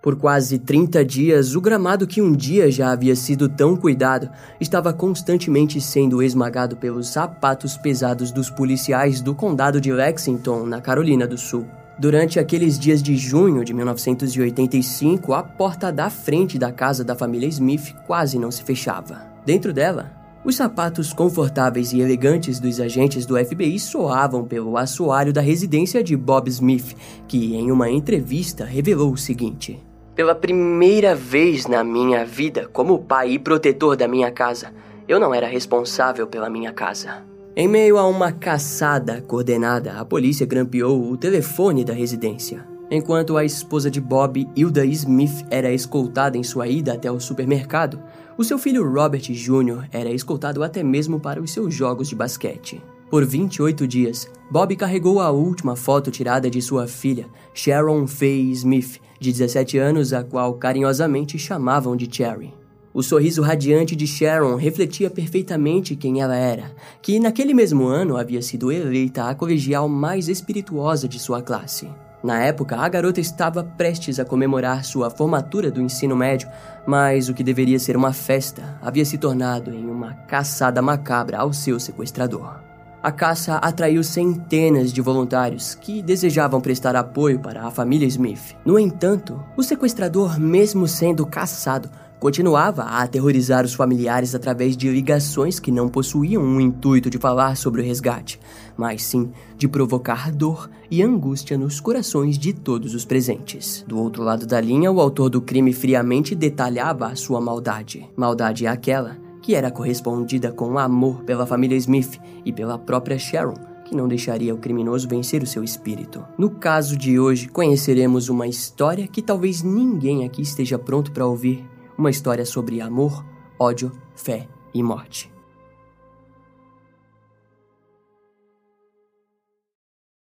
Por quase 30 dias, o gramado que um dia já havia sido tão cuidado estava constantemente sendo esmagado pelos sapatos pesados dos policiais do condado de Lexington, na Carolina do Sul. Durante aqueles dias de junho de 1985, a porta da frente da casa da família Smith quase não se fechava. Dentro dela, os sapatos confortáveis e elegantes dos agentes do FBI soavam pelo assoalho da residência de Bob Smith, que, em uma entrevista, revelou o seguinte: Pela primeira vez na minha vida, como pai e protetor da minha casa, eu não era responsável pela minha casa. Em meio a uma caçada coordenada, a polícia grampeou o telefone da residência. Enquanto a esposa de Bob, Hilda Smith, era escoltada em sua ida até o supermercado, o seu filho Robert Jr. era escoltado até mesmo para os seus jogos de basquete. Por 28 dias, Bob carregou a última foto tirada de sua filha, Sharon Faye Smith, de 17 anos, a qual carinhosamente chamavam de Cherry. O sorriso radiante de Sharon refletia perfeitamente quem ela era, que naquele mesmo ano havia sido eleita a colegial mais espirituosa de sua classe. Na época, a garota estava prestes a comemorar sua formatura do ensino médio, mas o que deveria ser uma festa havia se tornado em uma caçada macabra ao seu sequestrador. A caça atraiu centenas de voluntários que desejavam prestar apoio para a família Smith. No entanto, o sequestrador, mesmo sendo caçado, Continuava a aterrorizar os familiares através de ligações que não possuíam um intuito de falar sobre o resgate, mas sim de provocar dor e angústia nos corações de todos os presentes. Do outro lado da linha, o autor do crime friamente detalhava a sua maldade. Maldade é aquela que era correspondida com amor pela família Smith e pela própria Sharon, que não deixaria o criminoso vencer o seu espírito. No caso de hoje, conheceremos uma história que talvez ninguém aqui esteja pronto para ouvir uma história sobre amor, ódio, fé e morte.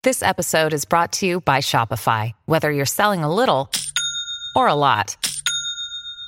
This episode is brought to you by Shopify. Whether you're selling a little or a lot,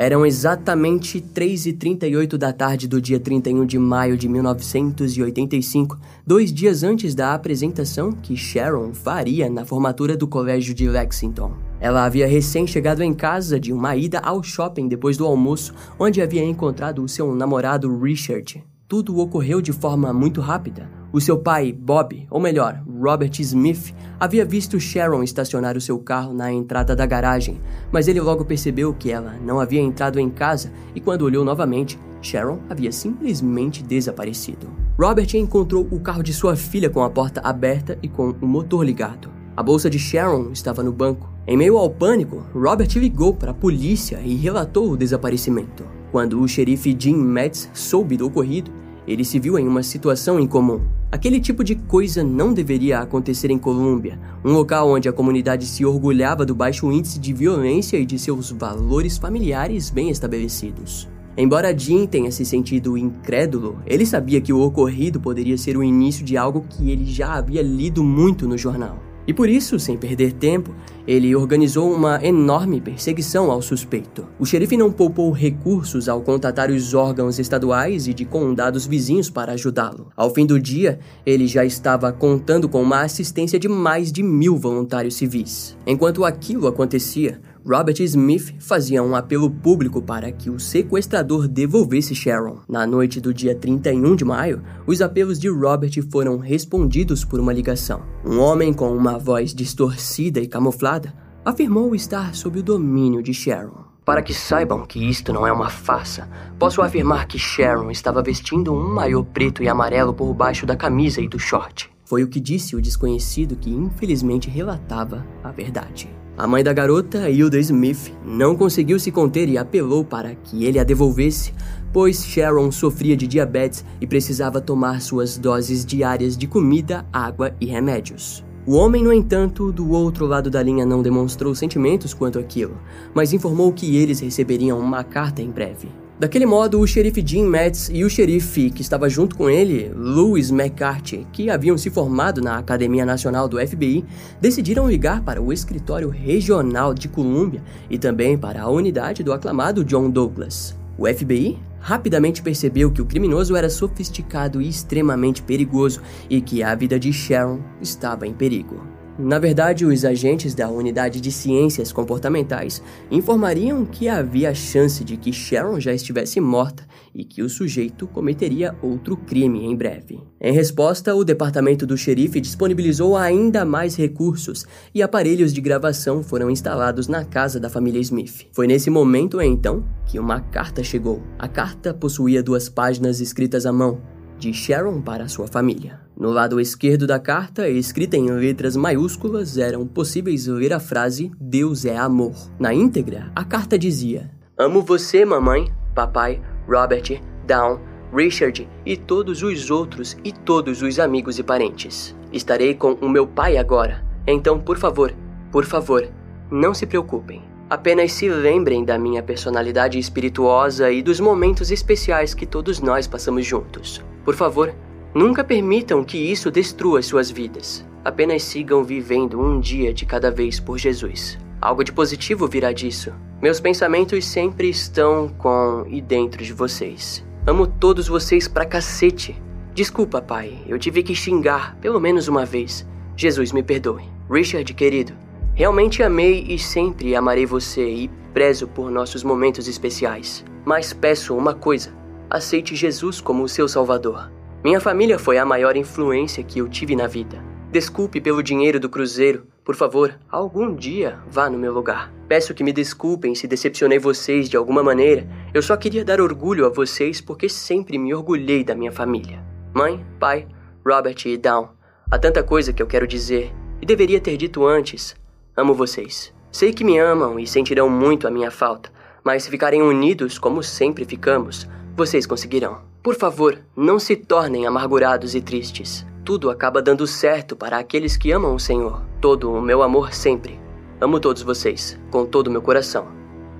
Eram exatamente 3h38 da tarde do dia 31 de maio de 1985, dois dias antes da apresentação que Sharon faria na formatura do colégio de Lexington. Ela havia recém chegado em casa de uma ida ao shopping depois do almoço, onde havia encontrado o seu namorado Richard. Tudo ocorreu de forma muito rápida. O seu pai, Bob, ou melhor, Robert Smith, havia visto Sharon estacionar o seu carro na entrada da garagem, mas ele logo percebeu que ela não havia entrado em casa e quando olhou novamente, Sharon havia simplesmente desaparecido. Robert encontrou o carro de sua filha com a porta aberta e com o motor ligado. A bolsa de Sharon estava no banco em meio ao pânico, Robert ligou para a polícia e relatou o desaparecimento. Quando o xerife Jim Metz soube do ocorrido, ele se viu em uma situação incomum. Aquele tipo de coisa não deveria acontecer em Colômbia, um local onde a comunidade se orgulhava do baixo índice de violência e de seus valores familiares bem estabelecidos. Embora Jim tenha se sentido incrédulo, ele sabia que o ocorrido poderia ser o início de algo que ele já havia lido muito no jornal. E por isso, sem perder tempo, ele organizou uma enorme perseguição ao suspeito. O xerife não poupou recursos ao contatar os órgãos estaduais e de condados vizinhos para ajudá-lo. Ao fim do dia, ele já estava contando com uma assistência de mais de mil voluntários civis. Enquanto aquilo acontecia, Robert Smith fazia um apelo público para que o sequestrador devolvesse Sharon. Na noite do dia 31 de maio, os apelos de Robert foram respondidos por uma ligação. Um homem com uma voz distorcida e camuflada afirmou estar sob o domínio de Sharon. Para que saibam que isto não é uma farsa, posso afirmar que Sharon estava vestindo um maiô preto e amarelo por baixo da camisa e do short. Foi o que disse o desconhecido que infelizmente relatava a verdade. A mãe da garota, Hilda Smith, não conseguiu se conter e apelou para que ele a devolvesse, pois Sharon sofria de diabetes e precisava tomar suas doses diárias de comida, água e remédios. O homem, no entanto, do outro lado da linha não demonstrou sentimentos quanto aquilo, mas informou que eles receberiam uma carta em breve. Daquele modo, o xerife Jim Metz e o xerife que estava junto com ele, Louis McCarthy, que haviam se formado na Academia Nacional do FBI, decidiram ligar para o escritório regional de Colômbia e também para a unidade do aclamado John Douglas. O FBI rapidamente percebeu que o criminoso era sofisticado e extremamente perigoso e que a vida de Sharon estava em perigo. Na verdade, os agentes da Unidade de Ciências Comportamentais informariam que havia chance de que Sharon já estivesse morta e que o sujeito cometeria outro crime em breve. Em resposta, o departamento do xerife disponibilizou ainda mais recursos e aparelhos de gravação foram instalados na casa da família Smith. Foi nesse momento, então, que uma carta chegou. A carta possuía duas páginas escritas à mão de Sharon para sua família. No lado esquerdo da carta, escrita em letras maiúsculas, eram possíveis ler a frase Deus é amor. Na íntegra, a carta dizia: Amo você, mamãe, papai, Robert, Down, Richard e todos os outros e todos os amigos e parentes. Estarei com o meu pai agora. Então, por favor, por favor, não se preocupem. Apenas se lembrem da minha personalidade espirituosa e dos momentos especiais que todos nós passamos juntos. Por favor, nunca permitam que isso destrua suas vidas. Apenas sigam vivendo um dia de cada vez por Jesus. Algo de positivo virá disso. Meus pensamentos sempre estão com e dentro de vocês. Amo todos vocês pra cacete. Desculpa, pai, eu tive que xingar pelo menos uma vez. Jesus me perdoe. Richard, querido, Realmente amei e sempre amarei você e prezo por nossos momentos especiais. Mas peço uma coisa: aceite Jesus como o seu Salvador. Minha família foi a maior influência que eu tive na vida. Desculpe pelo dinheiro do cruzeiro. Por favor, algum dia vá no meu lugar. Peço que me desculpem se decepcionei vocês de alguma maneira. Eu só queria dar orgulho a vocês porque sempre me orgulhei da minha família. Mãe, pai, Robert e Down. Há tanta coisa que eu quero dizer e deveria ter dito antes, Amo vocês. Sei que me amam e sentirão muito a minha falta, mas se ficarem unidos como sempre ficamos, vocês conseguirão. Por favor, não se tornem amargurados e tristes. Tudo acaba dando certo para aqueles que amam o Senhor. Todo o meu amor sempre. Amo todos vocês, com todo o meu coração.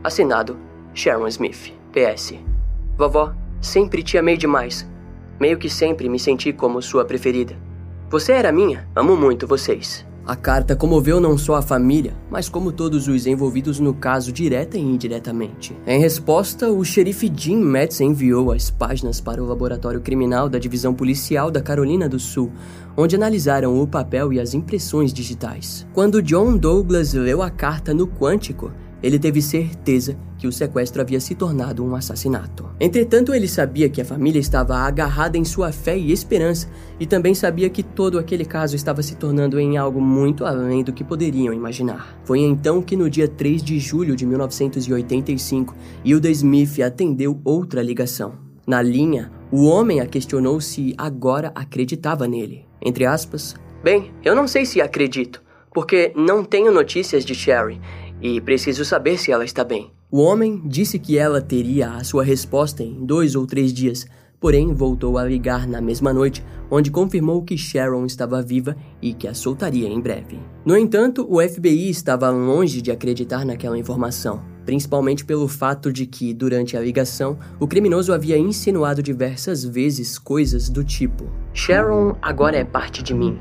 Assinado Sharon Smith. PS. Vovó, sempre te amei demais. Meio que sempre me senti como sua preferida. Você era minha. Amo muito vocês. A carta comoveu não só a família, mas como todos os envolvidos no caso direta e indiretamente. Em resposta, o xerife Jim Metz enviou as páginas para o laboratório criminal da divisão policial da Carolina do Sul, onde analisaram o papel e as impressões digitais. Quando John Douglas leu a carta no quântico, ele teve certeza que o sequestro havia se tornado um assassinato. Entretanto, ele sabia que a família estava agarrada em sua fé e esperança, e também sabia que todo aquele caso estava se tornando em algo muito além do que poderiam imaginar. Foi então que no dia 3 de julho de 1985, Hilda Smith atendeu outra ligação. Na linha, o homem a questionou se agora acreditava nele. Entre aspas, Bem, eu não sei se acredito, porque não tenho notícias de Sherry e preciso saber se ela está bem. O homem disse que ela teria a sua resposta em dois ou três dias, porém voltou a ligar na mesma noite, onde confirmou que Sharon estava viva e que a soltaria em breve. No entanto, o FBI estava longe de acreditar naquela informação, principalmente pelo fato de que, durante a ligação, o criminoso havia insinuado diversas vezes coisas do tipo: Sharon agora é parte de mim.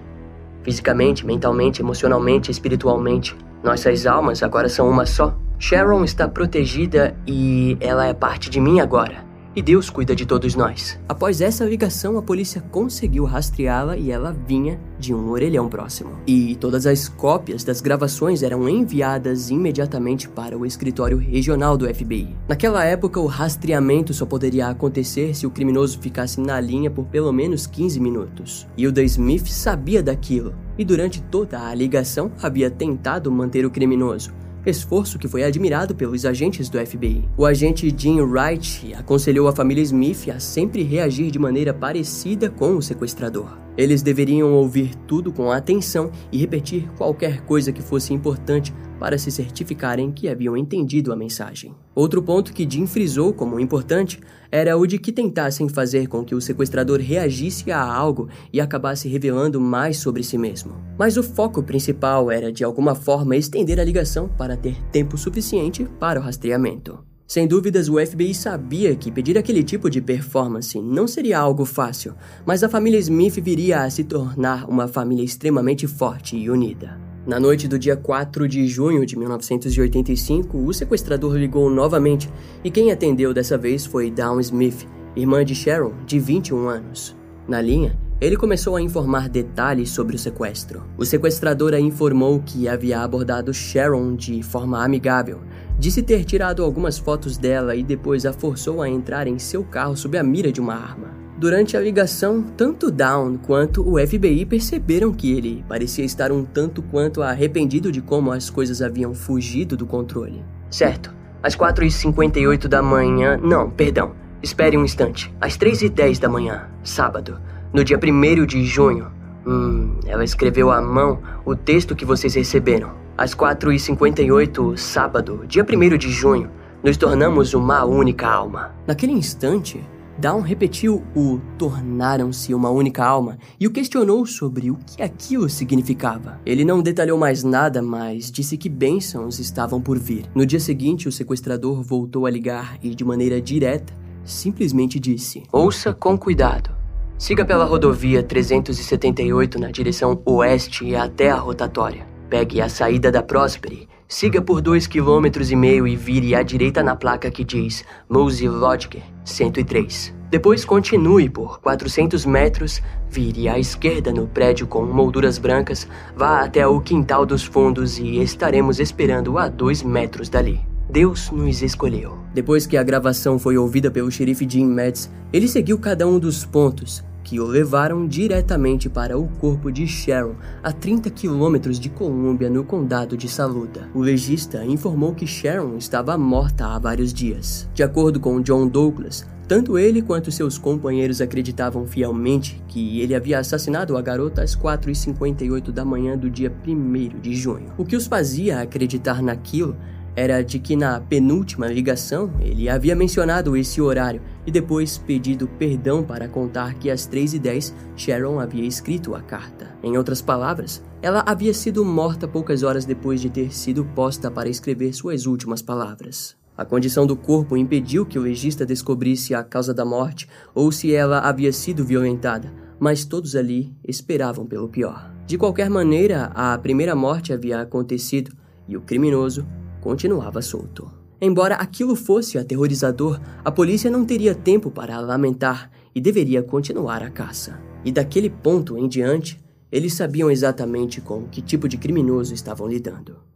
Fisicamente, mentalmente, emocionalmente, espiritualmente. Nossas almas agora são uma só. Sharon está protegida e ela é parte de mim agora. E Deus cuida de todos nós. Após essa ligação, a polícia conseguiu rastreá-la e ela vinha de um orelhão próximo. E todas as cópias das gravações eram enviadas imediatamente para o escritório regional do FBI. Naquela época, o rastreamento só poderia acontecer se o criminoso ficasse na linha por pelo menos 15 minutos. Hilda Smith sabia daquilo e durante toda a ligação havia tentado manter o criminoso, esforço que foi admirado pelos agentes do FBI. O agente Jim Wright aconselhou a família Smith a sempre reagir de maneira parecida com o sequestrador. Eles deveriam ouvir tudo com atenção e repetir qualquer coisa que fosse importante para se certificarem que haviam entendido a mensagem. Outro ponto que Jim frisou como importante era o de que tentassem fazer com que o sequestrador reagisse a algo e acabasse revelando mais sobre si mesmo. Mas o foco principal era de alguma forma estender a ligação para ter tempo suficiente para o rastreamento. Sem dúvidas, o FBI sabia que pedir aquele tipo de performance não seria algo fácil, mas a família Smith viria a se tornar uma família extremamente forte e unida. Na noite do dia 4 de junho de 1985, o sequestrador ligou novamente e quem atendeu dessa vez foi Dawn Smith, irmã de Sharon, de 21 anos. Na linha, ele começou a informar detalhes sobre o sequestro. O sequestrador a informou que havia abordado Sharon de forma amigável, disse ter tirado algumas fotos dela e depois a forçou a entrar em seu carro sob a mira de uma arma. Durante a ligação, tanto Down quanto o FBI perceberam que ele parecia estar um tanto quanto arrependido de como as coisas haviam fugido do controle. Certo, às 4h58 da manhã. Não, perdão. Espere um instante. Às 3h10 da manhã, sábado, no dia 1 de junho. Hum, ela escreveu à mão o texto que vocês receberam. Às 4h58, sábado, dia 1 de junho, nos tornamos uma única alma. Naquele instante, Down repetiu o tornaram-se uma única alma e o questionou sobre o que aquilo significava. Ele não detalhou mais nada, mas disse que bênçãos estavam por vir. No dia seguinte, o sequestrador voltou a ligar e, de maneira direta, simplesmente disse: Ouça com cuidado. Siga pela rodovia 378 na direção oeste até a rotatória. Pegue a saída da Prosperi, siga por dois quilômetros e vire à direita na placa que diz Mose Lodge 103. Depois continue por 400 metros, vire à esquerda no prédio com molduras brancas, vá até o quintal dos fundos e estaremos esperando a dois metros dali. Deus nos escolheu. Depois que a gravação foi ouvida pelo xerife Jim Metz, ele seguiu cada um dos pontos, que o levaram diretamente para o corpo de Sharon, a 30 quilômetros de Colômbia, no condado de Saluda. O legista informou que Sharon estava morta há vários dias. De acordo com John Douglas, tanto ele quanto seus companheiros acreditavam fielmente que ele havia assassinado a garota às 4h58 da manhã do dia 1 de junho. O que os fazia acreditar naquilo era de que na penúltima ligação ele havia mencionado esse horário e depois pedido perdão para contar que às 3h10 Sharon havia escrito a carta. Em outras palavras, ela havia sido morta poucas horas depois de ter sido posta para escrever suas últimas palavras. A condição do corpo impediu que o legista descobrisse a causa da morte ou se ela havia sido violentada, mas todos ali esperavam pelo pior. De qualquer maneira, a primeira morte havia acontecido e o criminoso continuava solto. Embora aquilo fosse aterrorizador, a polícia não teria tempo para lamentar e deveria continuar a caça. E daquele ponto em diante, eles sabiam exatamente com que tipo de criminoso estavam lidando.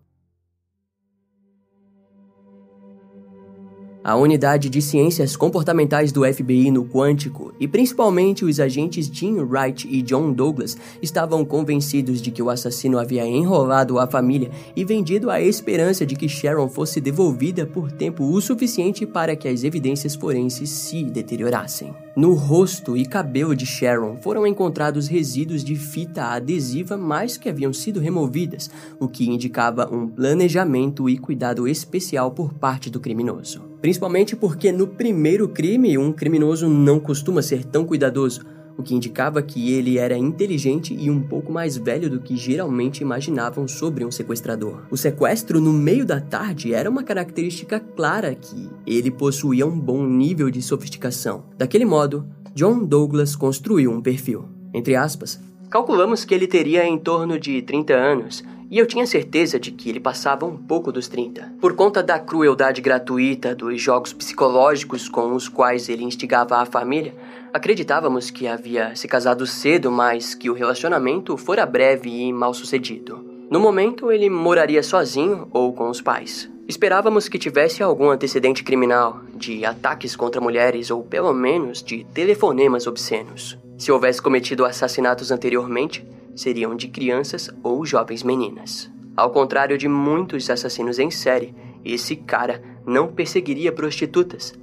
A unidade de ciências comportamentais do FBI no Quântico, e principalmente os agentes Jim Wright e John Douglas, estavam convencidos de que o assassino havia enrolado a família e vendido a esperança de que Sharon fosse devolvida por tempo o suficiente para que as evidências forenses se deteriorassem. No rosto e cabelo de Sharon foram encontrados resíduos de fita adesiva mais que haviam sido removidas, o que indicava um planejamento e cuidado especial por parte do criminoso. Principalmente porque no primeiro crime, um criminoso não costuma ser tão cuidadoso, o que indicava que ele era inteligente e um pouco mais velho do que geralmente imaginavam sobre um sequestrador. O sequestro no meio da tarde era uma característica clara que ele possuía um bom nível de sofisticação. Daquele modo, John Douglas construiu um perfil. Entre aspas, calculamos que ele teria em torno de 30 anos e eu tinha certeza de que ele passava um pouco dos 30. Por conta da crueldade gratuita dos jogos psicológicos com os quais ele instigava a família, acreditávamos que havia se casado cedo, mas que o relacionamento fora breve e mal sucedido. No momento, ele moraria sozinho ou com os pais. Esperávamos que tivesse algum antecedente criminal, de ataques contra mulheres ou pelo menos de telefonemas obscenos. Se houvesse cometido assassinatos anteriormente, seriam de crianças ou jovens meninas. Ao contrário de muitos assassinos em série, esse cara não perseguiria prostitutas.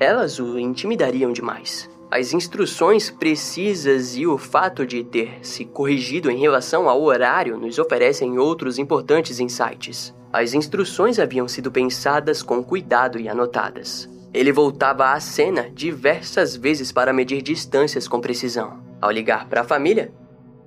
Elas o intimidariam demais. As instruções precisas e o fato de ter se corrigido em relação ao horário nos oferecem outros importantes insights. As instruções haviam sido pensadas com cuidado e anotadas. Ele voltava à cena diversas vezes para medir distâncias com precisão. Ao ligar para a família,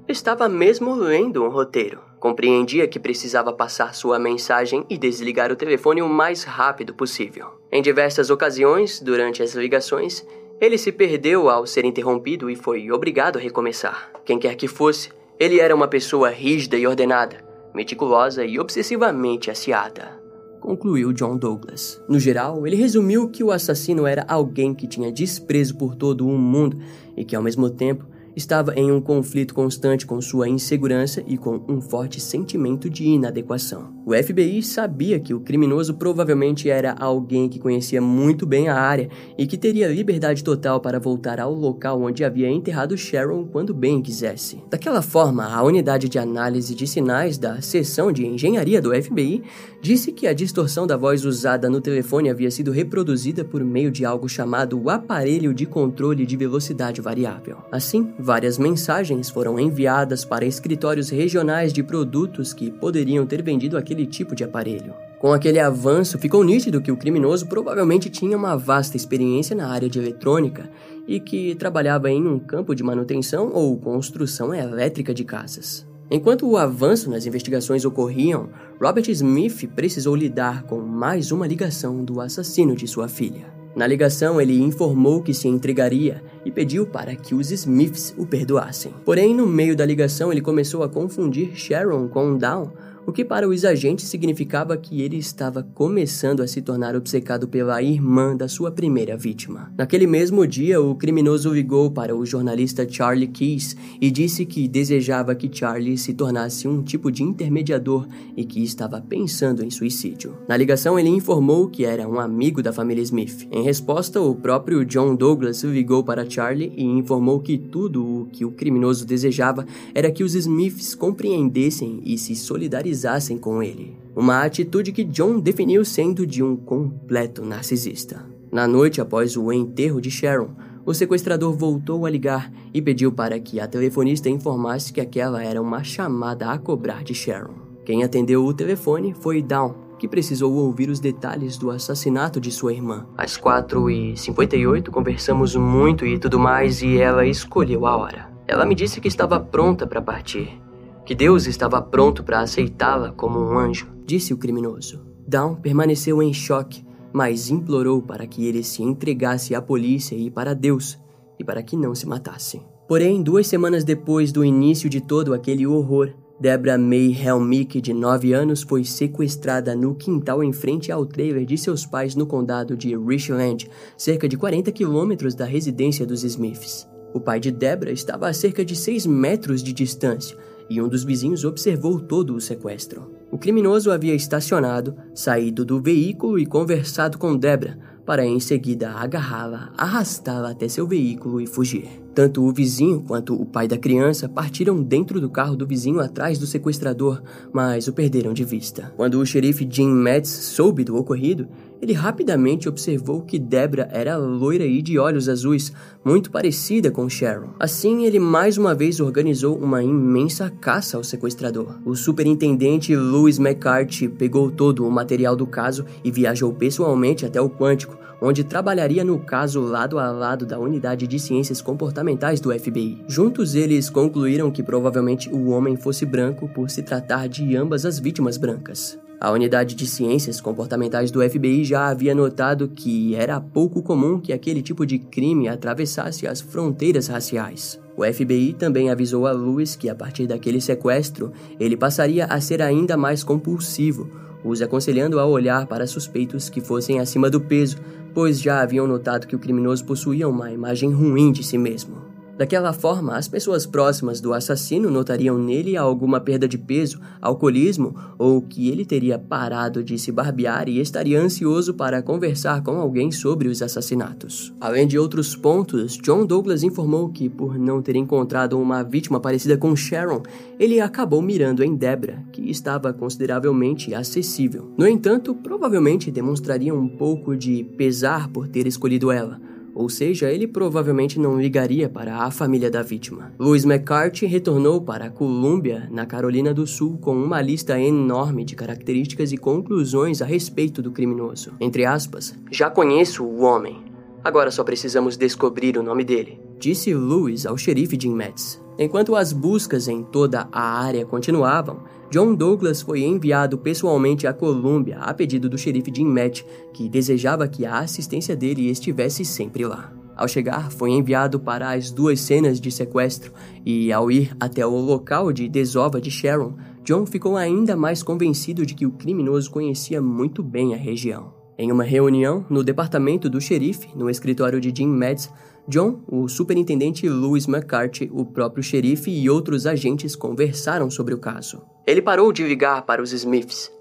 estava mesmo lendo um roteiro. Compreendia que precisava passar sua mensagem e desligar o telefone o mais rápido possível. Em diversas ocasiões, durante as ligações, ele se perdeu ao ser interrompido e foi obrigado a recomeçar. Quem quer que fosse, ele era uma pessoa rígida e ordenada, meticulosa e obsessivamente aciada. Concluiu John Douglas. No geral, ele resumiu que o assassino era alguém que tinha desprezo por todo o mundo e que, ao mesmo tempo, estava em um conflito constante com sua insegurança e com um forte sentimento de inadequação. O FBI sabia que o criminoso provavelmente era alguém que conhecia muito bem a área e que teria liberdade total para voltar ao local onde havia enterrado Sharon quando bem quisesse. Daquela forma, a unidade de análise de sinais da seção de engenharia do FBI disse que a distorção da voz usada no telefone havia sido reproduzida por meio de algo chamado aparelho de controle de velocidade variável. Assim, Várias mensagens foram enviadas para escritórios regionais de produtos que poderiam ter vendido aquele tipo de aparelho. Com aquele avanço, ficou nítido que o criminoso provavelmente tinha uma vasta experiência na área de eletrônica e que trabalhava em um campo de manutenção ou construção elétrica de casas. Enquanto o avanço nas investigações ocorriam, Robert Smith precisou lidar com mais uma ligação do assassino de sua filha. Na ligação, ele informou que se entregaria e pediu para que os Smiths o perdoassem. Porém, no meio da ligação, ele começou a confundir Sharon com Down o que para os agentes significava que ele estava começando a se tornar obcecado pela irmã da sua primeira vítima. Naquele mesmo dia, o criminoso ligou para o jornalista Charlie Keys e disse que desejava que Charlie se tornasse um tipo de intermediador e que estava pensando em suicídio. Na ligação, ele informou que era um amigo da família Smith. Em resposta, o próprio John Douglas ligou para Charlie e informou que tudo o que o criminoso desejava era que os Smiths compreendessem e se solidarizassem simpatizassem com ele. Uma atitude que John definiu sendo de um completo narcisista. Na noite após o enterro de Sharon, o sequestrador voltou a ligar e pediu para que a telefonista informasse que aquela era uma chamada a cobrar de Sharon. Quem atendeu o telefone foi Dawn, que precisou ouvir os detalhes do assassinato de sua irmã. Às 4h58 conversamos muito e tudo mais e ela escolheu a hora. Ela me disse que estava pronta para partir que Deus estava pronto para aceitá-la como um anjo, disse o criminoso. Down permaneceu em choque, mas implorou para que ele se entregasse à polícia e para Deus, e para que não se matasse. Porém, duas semanas depois do início de todo aquele horror, Debra May Helmick, de 9 anos, foi sequestrada no quintal em frente ao trailer de seus pais no condado de Richland, cerca de 40 quilômetros da residência dos Smiths. O pai de Debra estava a cerca de 6 metros de distância, e um dos vizinhos observou todo o sequestro. O criminoso havia estacionado, saído do veículo e conversado com Debra, para em seguida agarrá-la, arrastá-la até seu veículo e fugir. Tanto o vizinho quanto o pai da criança partiram dentro do carro do vizinho atrás do sequestrador, mas o perderam de vista. Quando o xerife Jim Metz soube do ocorrido, ele rapidamente observou que Debra era loira e de olhos azuis, muito parecida com Sharon. Assim, ele mais uma vez organizou uma imensa caça ao sequestrador. O superintendente Louis McCarthy pegou todo o material do caso e viajou pessoalmente até o Quântico, onde trabalharia no caso lado a lado da unidade de ciências comportamentais do FBI. Juntos, eles concluíram que provavelmente o homem fosse branco por se tratar de ambas as vítimas brancas. A unidade de ciências comportamentais do FBI já havia notado que era pouco comum que aquele tipo de crime atravessasse as fronteiras raciais. O FBI também avisou a Lewis que a partir daquele sequestro ele passaria a ser ainda mais compulsivo, os aconselhando a olhar para suspeitos que fossem acima do peso, pois já haviam notado que o criminoso possuía uma imagem ruim de si mesmo. Daquela forma, as pessoas próximas do assassino notariam nele alguma perda de peso, alcoolismo ou que ele teria parado de se barbear e estaria ansioso para conversar com alguém sobre os assassinatos. Além de outros pontos, John Douglas informou que, por não ter encontrado uma vítima parecida com Sharon, ele acabou mirando em Debra, que estava consideravelmente acessível. No entanto, provavelmente demonstraria um pouco de pesar por ter escolhido ela ou seja, ele provavelmente não ligaria para a família da vítima. Louis McCarthy retornou para Columbia, na Carolina do Sul, com uma lista enorme de características e conclusões a respeito do criminoso. Entre aspas, já conheço o homem. Agora só precisamos descobrir o nome dele, disse Louis ao xerife Jim Metz. Enquanto as buscas em toda a área continuavam, John Douglas foi enviado pessoalmente à Colômbia a pedido do xerife Jim Matt, que desejava que a assistência dele estivesse sempre lá. Ao chegar, foi enviado para as duas cenas de sequestro e, ao ir até o local de desova de Sharon, John ficou ainda mais convencido de que o criminoso conhecia muito bem a região. Em uma reunião no departamento do xerife, no escritório de Jim Mads, John, o superintendente Louis McCarthy, o próprio xerife e outros agentes conversaram sobre o caso. Ele parou de ligar para os Smiths,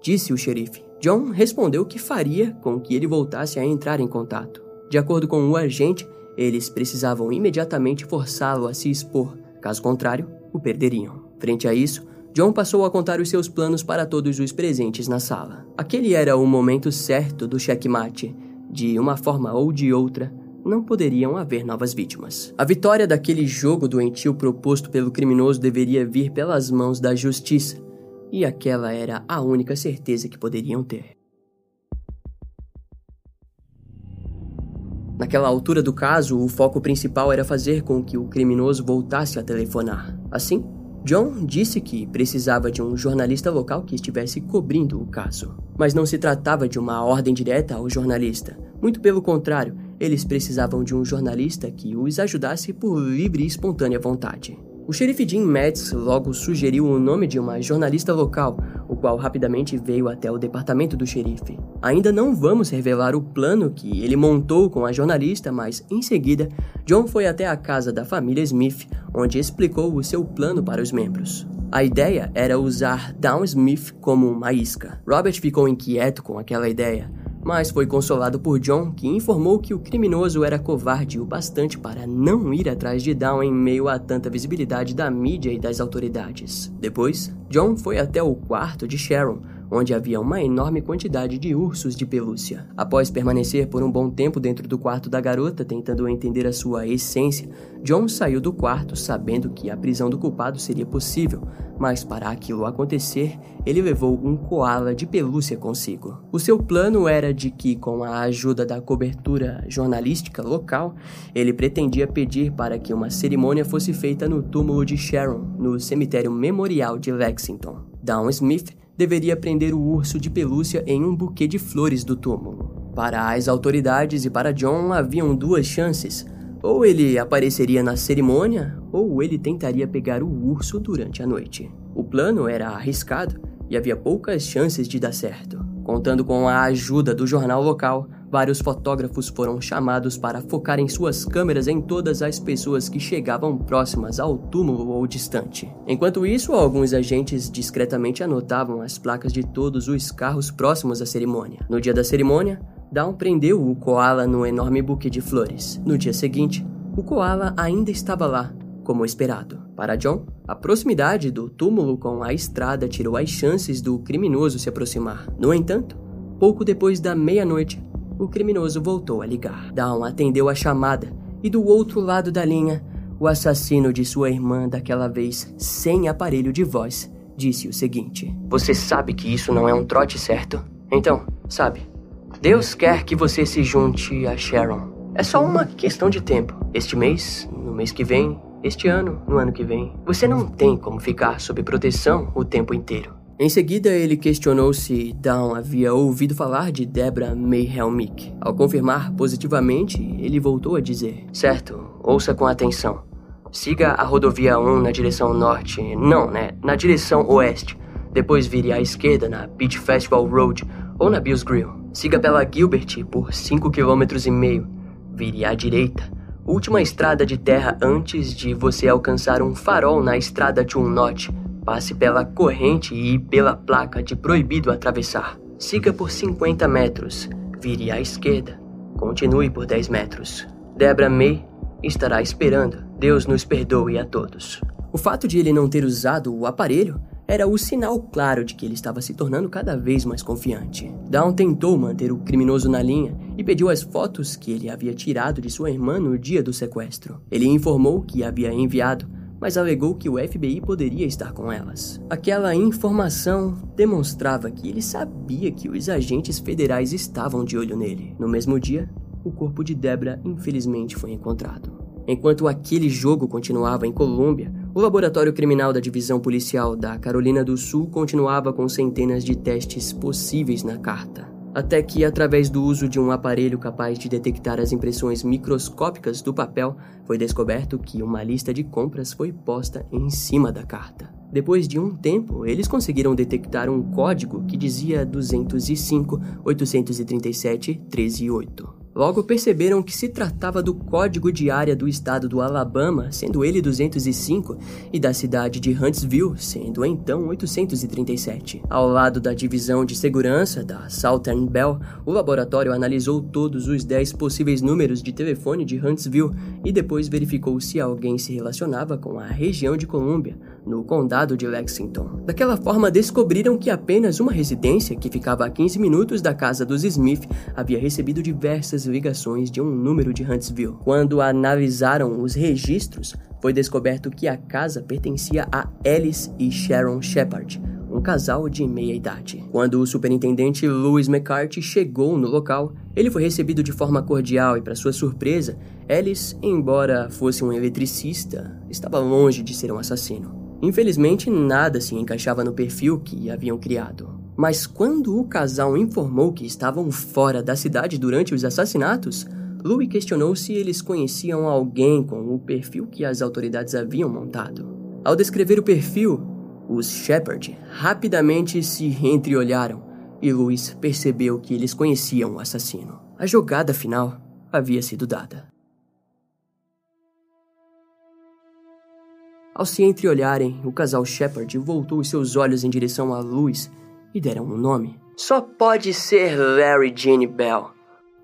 disse o xerife. John respondeu que faria com que ele voltasse a entrar em contato. De acordo com o agente, eles precisavam imediatamente forçá-lo a se expor, caso contrário, o perderiam. Frente a isso, John passou a contar os seus planos para todos os presentes na sala. Aquele era o momento certo do checkmate. De uma forma ou de outra, não poderiam haver novas vítimas. A vitória daquele jogo doentio proposto pelo criminoso deveria vir pelas mãos da justiça, e aquela era a única certeza que poderiam ter. Naquela altura do caso, o foco principal era fazer com que o criminoso voltasse a telefonar. Assim, John disse que precisava de um jornalista local que estivesse cobrindo o caso. Mas não se tratava de uma ordem direta ao jornalista. Muito pelo contrário, eles precisavam de um jornalista que os ajudasse por livre e espontânea vontade. O xerife Jim Metz logo sugeriu o nome de uma jornalista local, o qual rapidamente veio até o departamento do xerife. Ainda não vamos revelar o plano que ele montou com a jornalista, mas em seguida, John foi até a casa da família Smith, onde explicou o seu plano para os membros. A ideia era usar Down Smith como uma isca. Robert ficou inquieto com aquela ideia, mas foi consolado por John, que informou que o criminoso era covarde o bastante para não ir atrás de Down em meio a tanta visibilidade da mídia e das autoridades. Depois, John foi até o quarto de Sharon, onde havia uma enorme quantidade de ursos de pelúcia. Após permanecer por um bom tempo dentro do quarto da garota, tentando entender a sua essência, John saiu do quarto sabendo que a prisão do culpado seria possível, mas para aquilo acontecer, ele levou um koala de pelúcia consigo. O seu plano era de que, com a ajuda da cobertura jornalística local, ele pretendia pedir para que uma cerimônia fosse feita no túmulo de Sharon, no cemitério memorial de Lexington. Down Smith deveria prender o urso de pelúcia em um buquê de flores do túmulo. Para as autoridades e para John haviam duas chances. Ou ele apareceria na cerimônia, ou ele tentaria pegar o urso durante a noite. O plano era arriscado e havia poucas chances de dar certo. Contando com a ajuda do jornal local, vários fotógrafos foram chamados para focarem suas câmeras em todas as pessoas que chegavam próximas ao túmulo ou distante. Enquanto isso, alguns agentes discretamente anotavam as placas de todos os carros próximos à cerimônia. No dia da cerimônia, Down prendeu o koala no enorme buquê de flores. No dia seguinte, o koala ainda estava lá, como esperado. Para John, a proximidade do túmulo com a estrada tirou as chances do criminoso se aproximar. No entanto, pouco depois da meia-noite, o criminoso voltou a ligar. Dawn atendeu a chamada e do outro lado da linha, o assassino de sua irmã, daquela vez sem aparelho de voz, disse o seguinte: Você sabe que isso não é um trote, certo? Então, sabe, Deus quer que você se junte a Sharon. É só uma questão de tempo. Este mês, no mês que vem, este ano, no ano que vem. Você não tem como ficar sob proteção o tempo inteiro. Em seguida, ele questionou se Down havia ouvido falar de Debra May Helmick. Ao confirmar positivamente, ele voltou a dizer: Certo, ouça com atenção. Siga a rodovia 1 na direção norte. Não, né? Na direção oeste. Depois vire à esquerda na Beach Festival Road ou na Bills Grill. Siga pela Gilbert por 5 km e meio. Vire à direita Última estrada de terra antes de você alcançar um farol na estrada de um norte. Passe pela corrente e pela placa de proibido atravessar. Siga por 50 metros. Vire à esquerda. Continue por 10 metros. Debra May estará esperando. Deus nos perdoe a todos. O fato de ele não ter usado o aparelho era o sinal claro de que ele estava se tornando cada vez mais confiante. Down tentou manter o criminoso na linha e pediu as fotos que ele havia tirado de sua irmã no dia do sequestro. Ele informou que havia enviado, mas alegou que o FBI poderia estar com elas. Aquela informação demonstrava que ele sabia que os agentes federais estavam de olho nele. No mesmo dia, o corpo de Debra infelizmente foi encontrado. Enquanto aquele jogo continuava em Colômbia, o laboratório criminal da divisão policial da Carolina do Sul continuava com centenas de testes possíveis na carta. Até que, através do uso de um aparelho capaz de detectar as impressões microscópicas do papel, foi descoberto que uma lista de compras foi posta em cima da carta. Depois de um tempo, eles conseguiram detectar um código que dizia 205 837 138. Logo perceberam que se tratava do código de área do estado do Alabama, sendo ele 205, e da cidade de Huntsville, sendo então 837. Ao lado da divisão de segurança da Southern Bell, o laboratório analisou todos os 10 possíveis números de telefone de Huntsville e depois verificou se alguém se relacionava com a região de Columbia, no condado de Lexington. Daquela forma, descobriram que apenas uma residência, que ficava a 15 minutos da casa dos Smith, havia recebido diversas ligações de um número de Huntsville. Quando analisaram os registros, foi descoberto que a casa pertencia a Alice e Sharon Shepard, um casal de meia idade. Quando o superintendente Louis McCarthy chegou no local, ele foi recebido de forma cordial e, para sua surpresa, Alice, embora fosse um eletricista, estava longe de ser um assassino. Infelizmente, nada se encaixava no perfil que haviam criado. Mas quando o casal informou que estavam fora da cidade durante os assassinatos, Louis questionou se eles conheciam alguém com o perfil que as autoridades haviam montado. Ao descrever o perfil, os Shepard rapidamente se entreolharam e Louis percebeu que eles conheciam o assassino. A jogada final havia sido dada. Ao se entreolharem, o casal Shepard voltou os seus olhos em direção a Louis e deram um nome. Só pode ser Larry Jeanne Bell.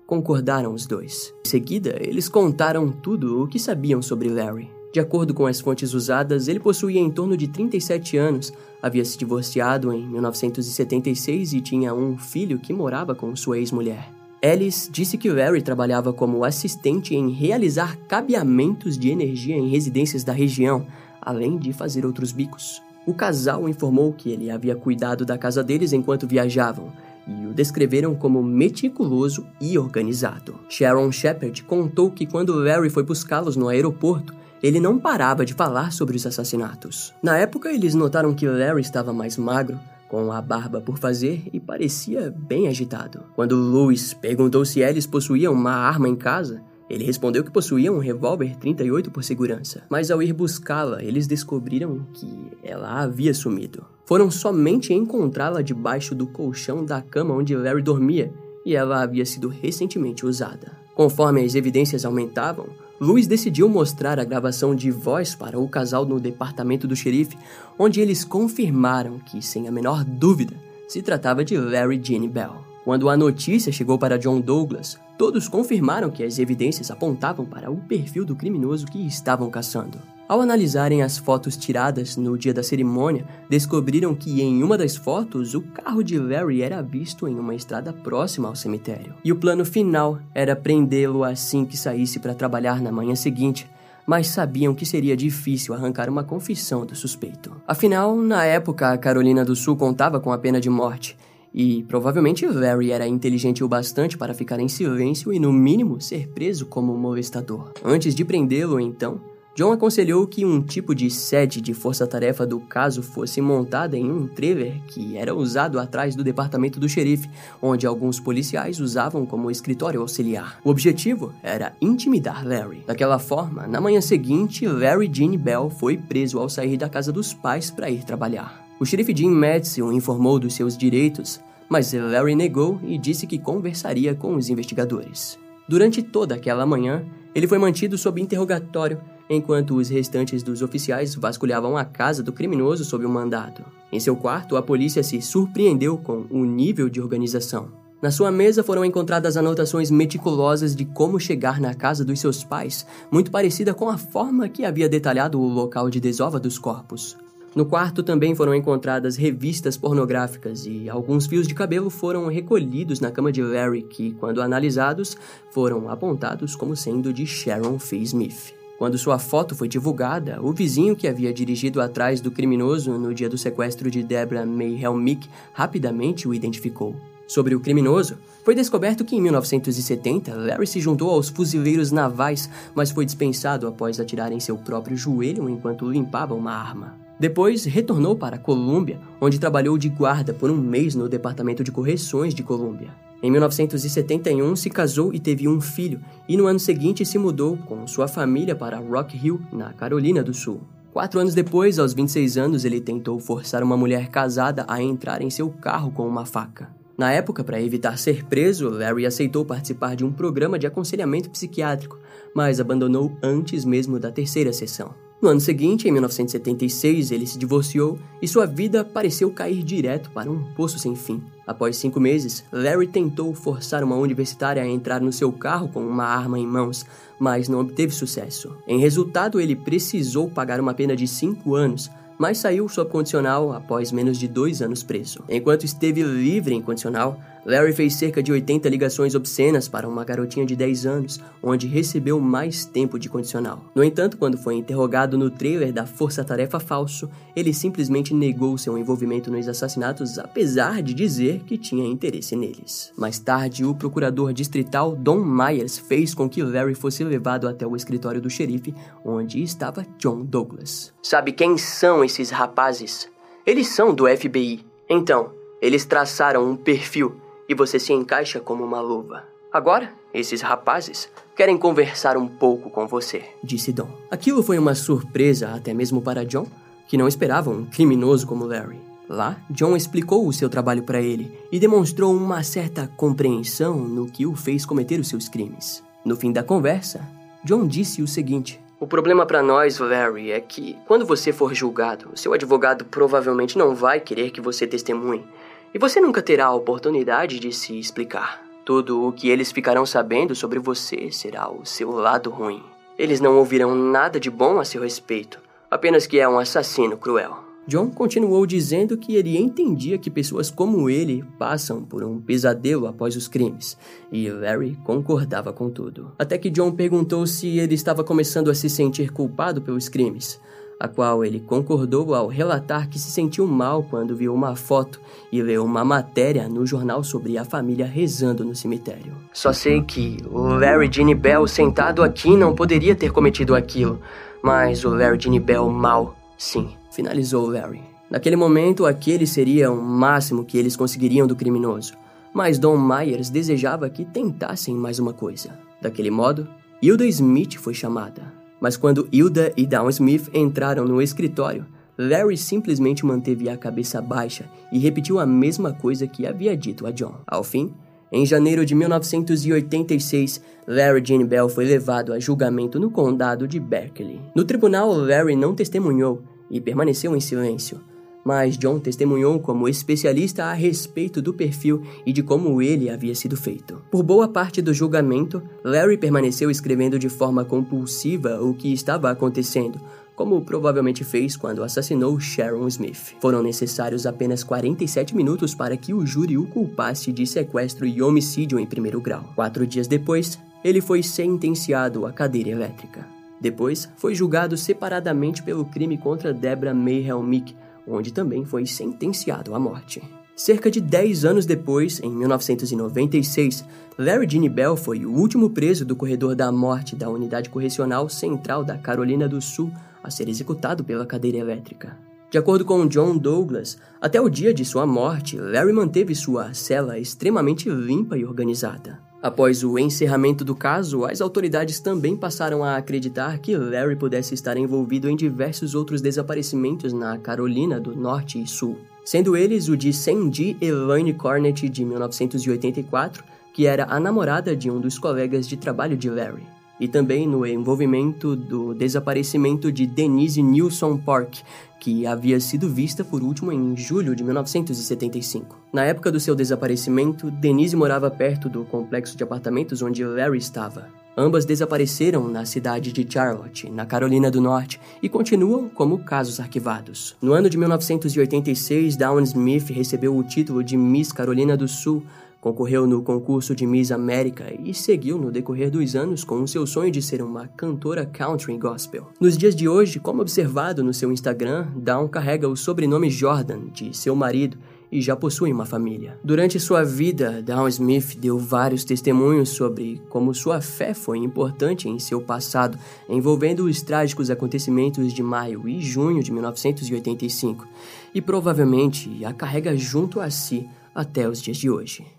Concordaram os dois. Em seguida, eles contaram tudo o que sabiam sobre Larry. De acordo com as fontes usadas, ele possuía em torno de 37 anos, havia se divorciado em 1976 e tinha um filho que morava com sua ex-mulher. Alice disse que Larry trabalhava como assistente em realizar cabeamentos de energia em residências da região, além de fazer outros bicos. O casal informou que ele havia cuidado da casa deles enquanto viajavam e o descreveram como meticuloso e organizado. Sharon Shepard contou que quando Larry foi buscá-los no aeroporto, ele não parava de falar sobre os assassinatos. Na época, eles notaram que Larry estava mais magro, com a barba por fazer e parecia bem agitado. Quando Louis perguntou se eles possuíam uma arma em casa, ele respondeu que possuía um revólver 38 por segurança, mas ao ir buscá-la, eles descobriram que ela havia sumido. Foram somente encontrá-la debaixo do colchão da cama onde Larry dormia e ela havia sido recentemente usada. Conforme as evidências aumentavam, Luiz decidiu mostrar a gravação de voz para o casal no departamento do xerife, onde eles confirmaram que, sem a menor dúvida, se tratava de Larry Jeanne Bell. Quando a notícia chegou para John Douglas, todos confirmaram que as evidências apontavam para o perfil do criminoso que estavam caçando. Ao analisarem as fotos tiradas no dia da cerimônia, descobriram que em uma das fotos o carro de Larry era visto em uma estrada próxima ao cemitério. E o plano final era prendê-lo assim que saísse para trabalhar na manhã seguinte, mas sabiam que seria difícil arrancar uma confissão do suspeito. Afinal, na época, a Carolina do Sul contava com a pena de morte e provavelmente Larry era inteligente o bastante para ficar em silêncio e, no mínimo, ser preso como molestador. Antes de prendê-lo, então, John aconselhou que um tipo de sede de força-tarefa do caso fosse montada em um trailer que era usado atrás do departamento do xerife, onde alguns policiais usavam como escritório auxiliar. O objetivo era intimidar Larry. Daquela forma, na manhã seguinte, Larry Jean Bell foi preso ao sair da casa dos pais para ir trabalhar. O xerife Jim Madison informou dos seus direitos, mas Larry negou e disse que conversaria com os investigadores. Durante toda aquela manhã, ele foi mantido sob interrogatório, enquanto os restantes dos oficiais vasculhavam a casa do criminoso sob o mandado. Em seu quarto, a polícia se surpreendeu com o nível de organização. Na sua mesa foram encontradas anotações meticulosas de como chegar na casa dos seus pais, muito parecida com a forma que havia detalhado o local de desova dos corpos. No quarto também foram encontradas revistas pornográficas e alguns fios de cabelo foram recolhidos na cama de Larry, que, quando analisados, foram apontados como sendo de Sharon Fee Smith. Quando sua foto foi divulgada, o vizinho que havia dirigido atrás do criminoso no dia do sequestro de Deborah May Helmick rapidamente o identificou. Sobre o criminoso, foi descoberto que em 1970 Larry se juntou aos fuzileiros navais, mas foi dispensado após atirar em seu próprio joelho enquanto limpava uma arma. Depois retornou para Colômbia, onde trabalhou de guarda por um mês no Departamento de Correções de Colômbia. Em 1971 se casou e teve um filho, e no ano seguinte se mudou com sua família para Rock Hill, na Carolina do Sul. Quatro anos depois, aos 26 anos, ele tentou forçar uma mulher casada a entrar em seu carro com uma faca. Na época, para evitar ser preso, Larry aceitou participar de um programa de aconselhamento psiquiátrico, mas abandonou antes mesmo da terceira sessão. No ano seguinte, em 1976, ele se divorciou e sua vida pareceu cair direto para um poço sem fim. Após cinco meses, Larry tentou forçar uma universitária a entrar no seu carro com uma arma em mãos, mas não obteve sucesso. Em resultado, ele precisou pagar uma pena de cinco anos, mas saiu sob condicional após menos de dois anos preso. Enquanto esteve livre em condicional, Larry fez cerca de 80 ligações obscenas para uma garotinha de 10 anos, onde recebeu mais tempo de condicional. No entanto, quando foi interrogado no trailer da Força Tarefa Falso, ele simplesmente negou seu envolvimento nos assassinatos, apesar de dizer que tinha interesse neles. Mais tarde, o procurador distrital Don Myers fez com que Larry fosse levado até o escritório do xerife, onde estava John Douglas. Sabe quem são esses rapazes? Eles são do FBI. Então, eles traçaram um perfil e você se encaixa como uma luva. Agora, esses rapazes querem conversar um pouco com você, disse Don. Aquilo foi uma surpresa até mesmo para John, que não esperava um criminoso como Larry. Lá, John explicou o seu trabalho para ele e demonstrou uma certa compreensão no que o fez cometer os seus crimes. No fim da conversa, John disse o seguinte: O problema para nós, Larry, é que quando você for julgado, seu advogado provavelmente não vai querer que você testemunhe e você nunca terá a oportunidade de se explicar. Tudo o que eles ficarão sabendo sobre você será o seu lado ruim. Eles não ouvirão nada de bom a seu respeito, apenas que é um assassino cruel. John continuou dizendo que ele entendia que pessoas como ele passam por um pesadelo após os crimes, e Larry concordava com tudo. Até que John perguntou se ele estava começando a se sentir culpado pelos crimes a qual ele concordou ao relatar que se sentiu mal quando viu uma foto e leu uma matéria no jornal sobre a família rezando no cemitério. Só sei que o Larry Ginny Bell sentado aqui não poderia ter cometido aquilo, mas o Larry Ginny Bell mal, sim, finalizou Larry. Naquele momento, aquele seria o máximo que eles conseguiriam do criminoso, mas Don Myers desejava que tentassem mais uma coisa. Daquele modo, Hilda Smith foi chamada. Mas quando Hilda e Down Smith entraram no escritório, Larry simplesmente manteve a cabeça baixa e repetiu a mesma coisa que havia dito a John. Ao fim, em janeiro de 1986, Larry Jane Bell foi levado a julgamento no condado de Berkeley. No tribunal, Larry não testemunhou e permaneceu em silêncio, mas John testemunhou como especialista a respeito do perfil e de como ele havia sido feito. Por boa parte do julgamento, Larry permaneceu escrevendo de forma compulsiva o que estava acontecendo, como provavelmente fez quando assassinou Sharon Smith. Foram necessários apenas 47 minutos para que o júri o culpasse de sequestro e homicídio em primeiro grau. Quatro dias depois, ele foi sentenciado à cadeira elétrica. Depois, foi julgado separadamente pelo crime contra Deborah May Helmick, onde também foi sentenciado à morte. Cerca de 10 anos depois, em 1996, Larry Gene Bell foi o último preso do corredor da morte da Unidade Correcional Central da Carolina do Sul a ser executado pela cadeira elétrica. De acordo com John Douglas, até o dia de sua morte, Larry manteve sua cela extremamente limpa e organizada. Após o encerramento do caso, as autoridades também passaram a acreditar que Larry pudesse estar envolvido em diversos outros desaparecimentos na Carolina do Norte e Sul, sendo eles o de Sandy Elaine Cornett de 1984, que era a namorada de um dos colegas de trabalho de Larry. E também no envolvimento do desaparecimento de Denise Nilsson Park, que havia sido vista por último em julho de 1975. Na época do seu desaparecimento, Denise morava perto do complexo de apartamentos onde Larry estava. Ambas desapareceram na cidade de Charlotte, na Carolina do Norte, e continuam como casos arquivados. No ano de 1986, Dawn Smith recebeu o título de Miss Carolina do Sul, concorreu no concurso de Miss América e seguiu no decorrer dos anos com o seu sonho de ser uma cantora country gospel. Nos dias de hoje, como observado no seu Instagram, Dawn carrega o sobrenome Jordan de seu marido e já possui uma família. Durante sua vida, Dawn Smith deu vários testemunhos sobre como sua fé foi importante em seu passado, envolvendo os trágicos acontecimentos de maio e junho de 1985, e provavelmente a carrega junto a si até os dias de hoje.